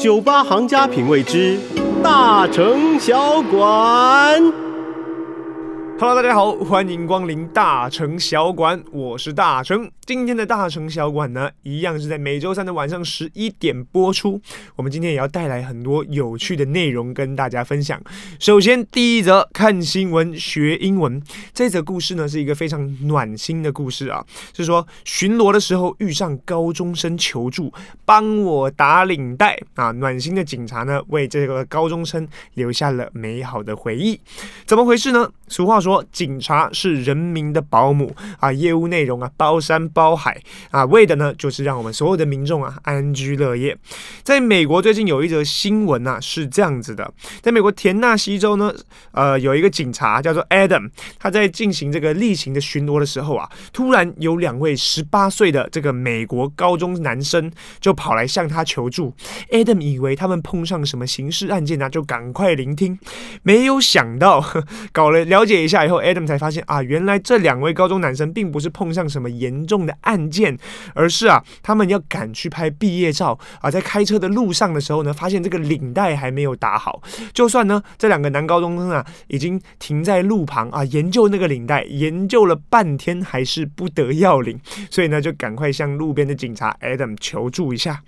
酒吧行家品味之大城小馆。Hello，大家好，欢迎光临大城小馆，我是大成。今天的大城小馆呢，一样是在每周三的晚上十一点播出。我们今天也要带来很多有趣的内容跟大家分享。首先，第一则看新闻学英文，这则故事呢是一个非常暖心的故事啊，是说巡逻的时候遇上高中生求助，帮我打领带啊，暖心的警察呢为这个高中生留下了美好的回忆。怎么回事呢？俗话说。说警察是人民的保姆啊，业务内容啊包山包海啊，为的呢就是让我们所有的民众啊安居乐业。在美国最近有一则新闻啊是这样子的，在美国田纳西州呢，呃有一个警察叫做 Adam，他在进行这个例行的巡逻的时候啊，突然有两位十八岁的这个美国高中男生就跑来向他求助。Adam 以为他们碰上什么刑事案件啊，就赶快聆听，没有想到 搞了了解一下。以后，Adam 才发现啊，原来这两位高中男生并不是碰上什么严重的案件，而是啊，他们要赶去拍毕业照啊，在开车的路上的时候呢，发现这个领带还没有打好。就算呢，这两个男高中生啊，已经停在路旁啊，研究那个领带，研究了半天，还是不得要领，所以呢，就赶快向路边的警察 Adam 求助一下。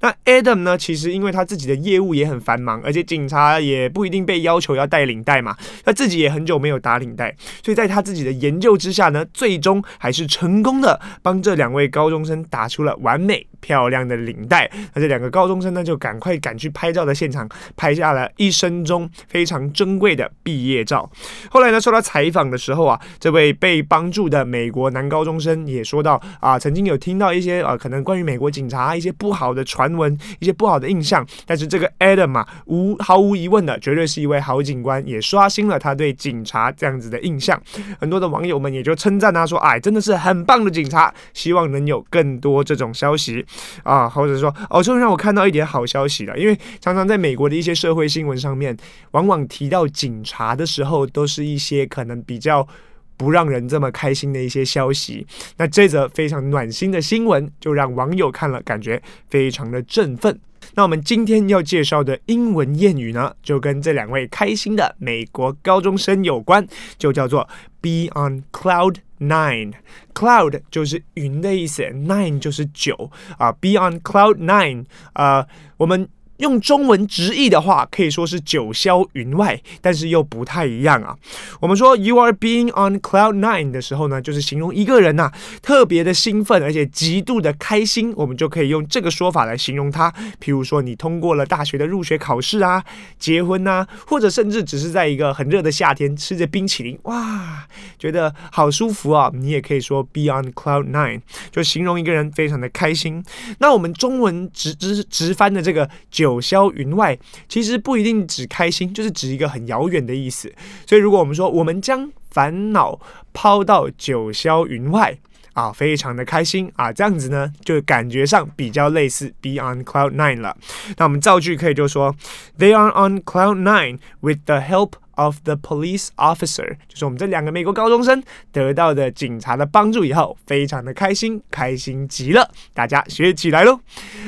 那 Adam 呢，其实因为他自己的业务也很繁忙，而且警察也不一定被要求要带领带嘛，他自己也很久没有打领带。所以在他自己的研究之下呢，最终还是成功的帮这两位高中生打出了完美漂亮的领带。那这两个高中生呢，就赶快赶去拍照的现场，拍下了一生中非常珍贵的毕业照。后来呢，受到采访的时候啊，这位被帮助的美国男高中生也说到啊，曾经有听到一些啊，可能关于美国警察一些不好的传闻，一些不好的印象。但是这个 Adam 啊，无毫无疑问的，绝对是一位好警官，也刷新了他对警察这样子的印象。很多的网友们也就称赞他说：“哎，真的是很棒的警察。”希望能有更多这种消息啊，或者说哦，终于让我看到一点好消息了。因为常常在美国的一些社会新闻上面，往往提到警察的时候，都是一些可能比较不让人这么开心的一些消息。那这则非常暖心的新闻，就让网友看了感觉非常的振奋。那我们今天要介绍的英文谚语呢，就跟这两位开心的美国高中生有关，就叫做 “Be on cloud nine”。Cloud 就是云的意思，nine 就是九啊。Be on cloud nine 啊，我们。用中文直译的话，可以说是九霄云外，但是又不太一样啊。我们说 you are being on cloud nine 的时候呢，就是形容一个人呐、特别的兴奋，而且极度的开心，我们就可以用这个说法来形容他。譬如说，你通过了大学的入学考试啊，结婚呐、啊，或者甚至只是在一个很热的夏天吃着冰淇淋，哇，觉得好舒服啊。你也可以说 be on cloud nine，就形容一个人非常的开心。那我们中文直直直翻的这个九。九霄云外，其实不一定指开心，就是指一个很遥远的意思。所以，如果我们说我们将烦恼抛到九霄云外啊，非常的开心啊，这样子呢，就感觉上比较类似 be on cloud nine 了。那我们造句可以就说，They are on cloud nine with the help of the police officer，就是我们这两个美国高中生得到的警察的帮助以后，非常的开心，开心极了，大家学起来喽。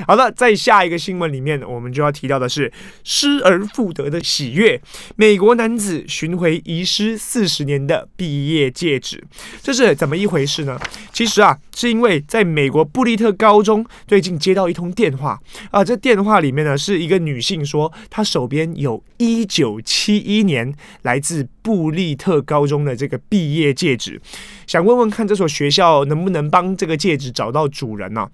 好了，在下一个新闻里面，我们就要提到的是失而复得的喜悦。美国男子寻回遗失四十年的毕业戒指，这是怎么一回事呢？其实啊，是因为在美国布利特高中最近接到一通电话啊，这电话里面呢是一个女性说，她手边有一九七一年。来自布利特高中的这个毕业戒指，想问问看这所学校能不能帮这个戒指找到主人呢？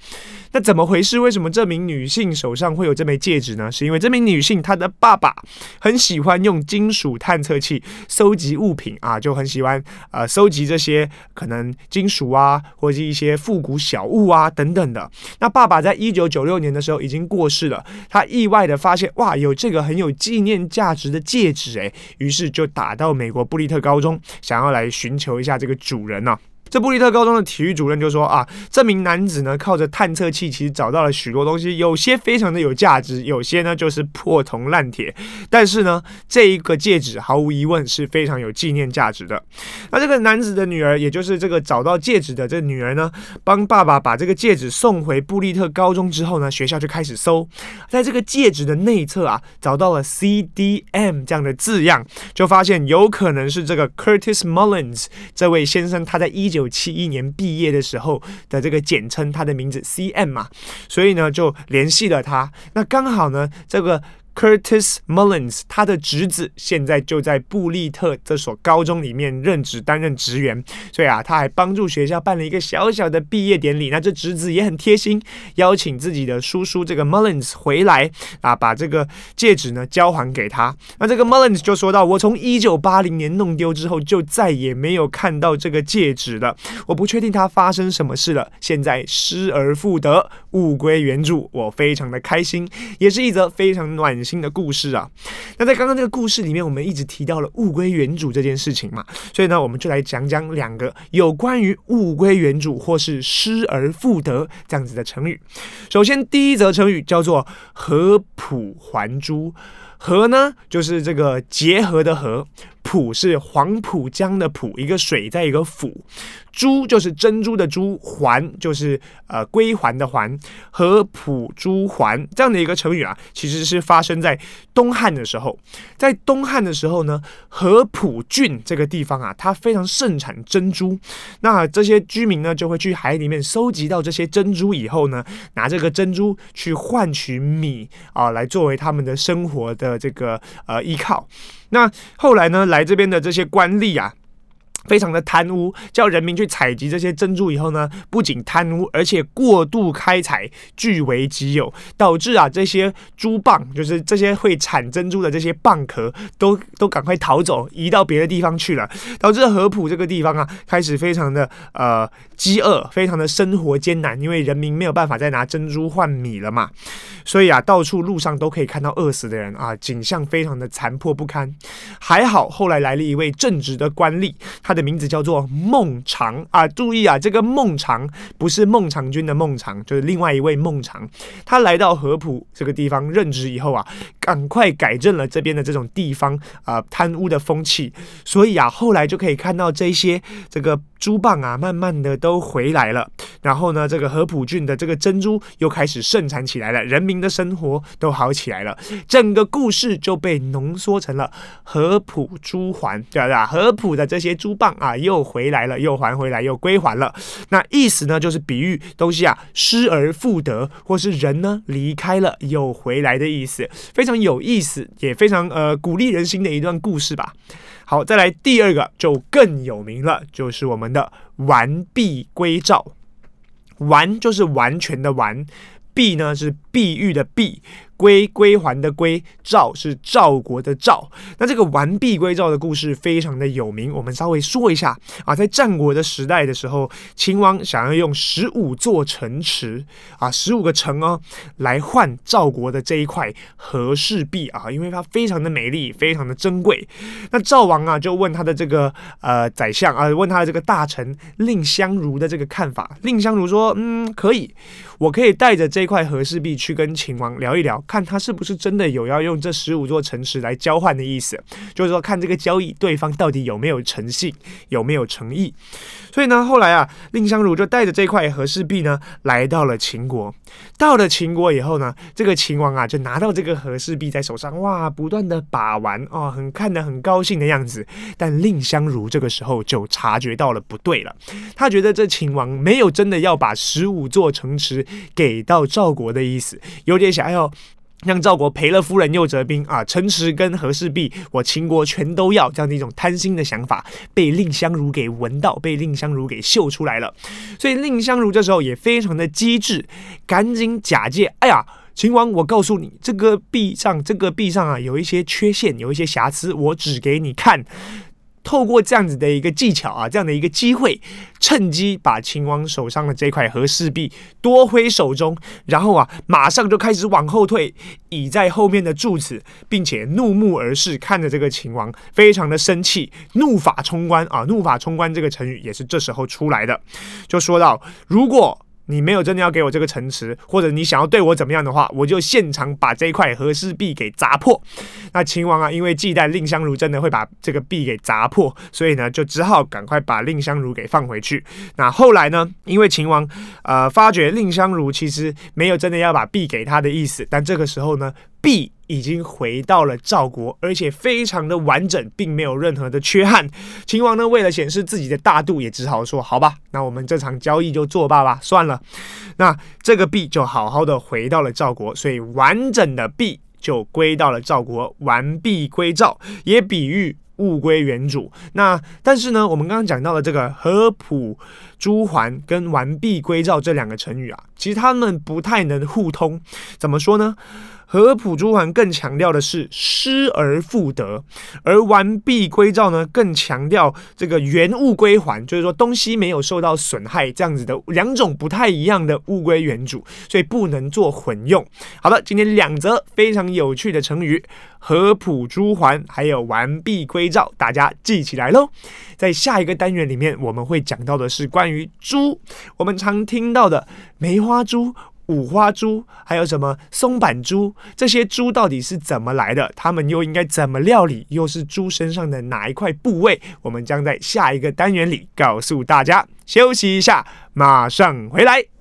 那怎么回事？为什么这名女性手上会有这枚戒指呢？是因为这名女性她的爸爸很喜欢用金属探测器收集物品啊，就很喜欢呃收集这些可能金属啊，或者是一些复古小物啊等等的。那爸爸在一九九六年的时候已经过世了，他意外的发现哇，有这个很有纪念价值的戒指诶，于是就打到美美国布利特高中，想要来寻求一下这个主人呢、这布利特高中的体育主任就说啊，这名男子呢，靠着探测器其实找到了许多东西，有些非常的有价值，有些呢就是破铜烂铁。但是呢，这一个戒指毫无疑问是非常有纪念价值的。那这个男子的女儿，也就是这个找到戒指的这女儿呢，帮爸爸把这个戒指送回布利特高中之后呢，学校就开始搜，在这个戒指的内侧啊，找到了 CDM 这样的字样，就发现有可能是这个 Curtis Mullins 这位先生他在一九。七一年毕业的时候的这个简称，他的名字 CM 嘛，所以呢就联系了他。那刚好呢，这个。Curtis Mullins，他的侄子现在就在布利特这所高中里面任职，担任职员，所以啊，他还帮助学校办了一个小小的毕业典礼。那这侄子也很贴心，邀请自己的叔叔这个 Mullins 回来啊，把这个戒指呢交还给他。那这个 Mullins 就说到：“我从一九八零年弄丢之后，就再也没有看到这个戒指了。我不确定它发生什么事了。现在失而复得，物归原主，我非常的开心，也是一则非常暖。”新的故事啊，那在刚刚这个故事里面，我们一直提到了物归原主这件事情嘛，所以呢，我们就来讲讲两个有关于物归原主或是失而复得这样子的成语。首先，第一则成语叫做合浦还珠。合呢，就是这个结合的合；浦是黄浦江的浦，一个水在一个府。珠就是珍珠的珠，还就是呃归还的还，合浦珠还这样的一个成语啊，其实是发生在东汉的时候。在东汉的时候呢，合浦郡这个地方啊，它非常盛产珍珠。那这些居民呢，就会去海里面收集到这些珍珠以后呢，拿这个珍珠去换取米啊，来作为他们的生活的这个呃依靠。那后来呢，来这边的这些官吏啊。非常的贪污，叫人民去采集这些珍珠以后呢，不仅贪污，而且过度开采，据为己有，导致啊这些珠蚌，就是这些会产珍珠的这些蚌壳，都都赶快逃走，移到别的地方去了，导致合浦这个地方啊开始非常的呃饥饿，非常的生活艰难，因为人民没有办法再拿珍珠换米了嘛，所以啊到处路上都可以看到饿死的人啊，景象非常的残破不堪。还好后来来了一位正直的官吏，他。的名字叫做孟尝啊，注意啊，这个孟尝不是孟尝君的孟尝，就是另外一位孟尝。他来到合浦这个地方任职以后啊，赶快改正了这边的这种地方啊贪污的风气，所以啊，后来就可以看到这些这个。珠蚌啊，慢慢的都回来了。然后呢，这个合浦郡的这个珍珠又开始盛产起来了，人民的生活都好起来了。整个故事就被浓缩成了合浦珠还，对不对啊？合浦的这些珠蚌啊，又回来了，又还回来，又归还了。那意思呢，就是比喻东西啊失而复得，或是人呢离开了又回来的意思，非常有意思，也非常呃鼓励人心的一段故事吧。好，再来第二个就更有名了，就是我们的完璧归赵。完就是完全的完，璧呢是碧玉的璧。归归还的归，赵是赵国的赵。那这个完璧归赵的故事非常的有名，我们稍微说一下啊。在战国的时代的时候，秦王想要用十五座城池啊，十五个城哦，来换赵国的这一块和氏璧啊，因为它非常的美丽，非常的珍贵。那赵王啊，就问他的这个呃宰相啊，问他的这个大臣蔺相如的这个看法。蔺相如说，嗯，可以，我可以带着这块和氏璧去跟秦王聊一聊。看他是不是真的有要用这十五座城池来交换的意思，就是说看这个交易对方到底有没有诚信，有没有诚意。所以呢，后来啊，蔺相如就带着这块和氏璧呢，来到了秦国。到了秦国以后呢，这个秦王啊，就拿到这个和氏璧在手上，哇，不断的把玩哦，很看得很高兴的样子。但蔺相如这个时候就察觉到了不对了，他觉得这秦王没有真的要把十五座城池给到赵国的意思，有点想要。让赵国赔了夫人又折兵啊！城池跟和氏璧，我秦国全都要，这样的一种贪心的想法被蔺相如给闻到，被蔺相如给嗅出来了。所以蔺相如这时候也非常的机智，赶紧假借：哎呀，秦王，我告诉你，这个璧上，这个璧上啊，有一些缺陷，有一些瑕疵，我指给你看。透过这样子的一个技巧啊，这样的一个机会，趁机把秦王手上的这块和氏璧夺回手中，然后啊，马上就开始往后退，倚在后面的柱子，并且怒目而视，看着这个秦王，非常的生气，怒发冲冠啊！怒发冲冠这个成语也是这时候出来的，就说到如果。你没有真的要给我这个城池，或者你想要对我怎么样的话，我就现场把这块和氏璧给砸破。那秦王啊，因为忌惮蔺相如真的会把这个璧给砸破，所以呢，就只好赶快把蔺相如给放回去。那后来呢，因为秦王呃发觉蔺相如其实没有真的要把璧给他的意思，但这个时候呢，璧已经回到了赵国，而且非常的完整，并没有任何的缺憾。秦王呢，为了显示自己的大度，也只好说：“好吧，那我们这场交易就作罢吧，算了。”那这个璧就好好的回到了赵国，所以完整的璧就归到了赵国，完璧归赵，也比喻物归原主。那但是呢，我们刚刚讲到的这个合卜珠还跟完璧归赵这两个成语啊，其实他们不太能互通。怎么说呢？合浦珠还更强调的是失而复得，而完璧归赵呢，更强调这个原物归还，就是说东西没有受到损害，这样子的两种不太一样的物归原主，所以不能做混用。好的，今天两则非常有趣的成语，合浦珠还还有完璧归赵，大家记起来喽。在下一个单元里面，我们会讲到的是关于珠，我们常听到的梅花猪。五花猪，还有什么松板猪？这些猪到底是怎么来的？它们又应该怎么料理？又是猪身上的哪一块部位？我们将在下一个单元里告诉大家。休息一下，马上回来。